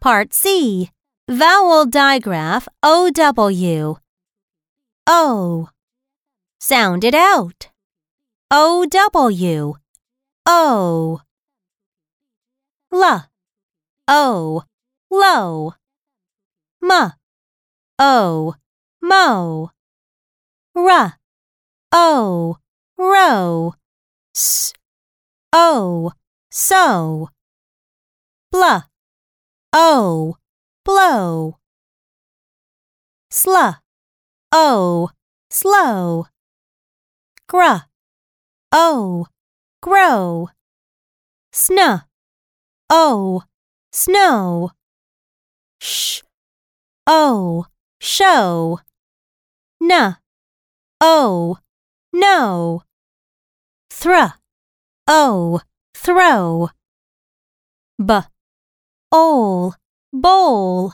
Part C. Vowel digraph OW. O. Sound it out. O-W. O. L. O. Low. M. O. Mo. R. O. Row. S. O. So. Bl. O. Blow. Sl. O. Slow. Gr. O. Grow. Sn. O. Snow. Sh. O. Show. N. O. No. Thr. O. Throw. B. Ol. Bowl.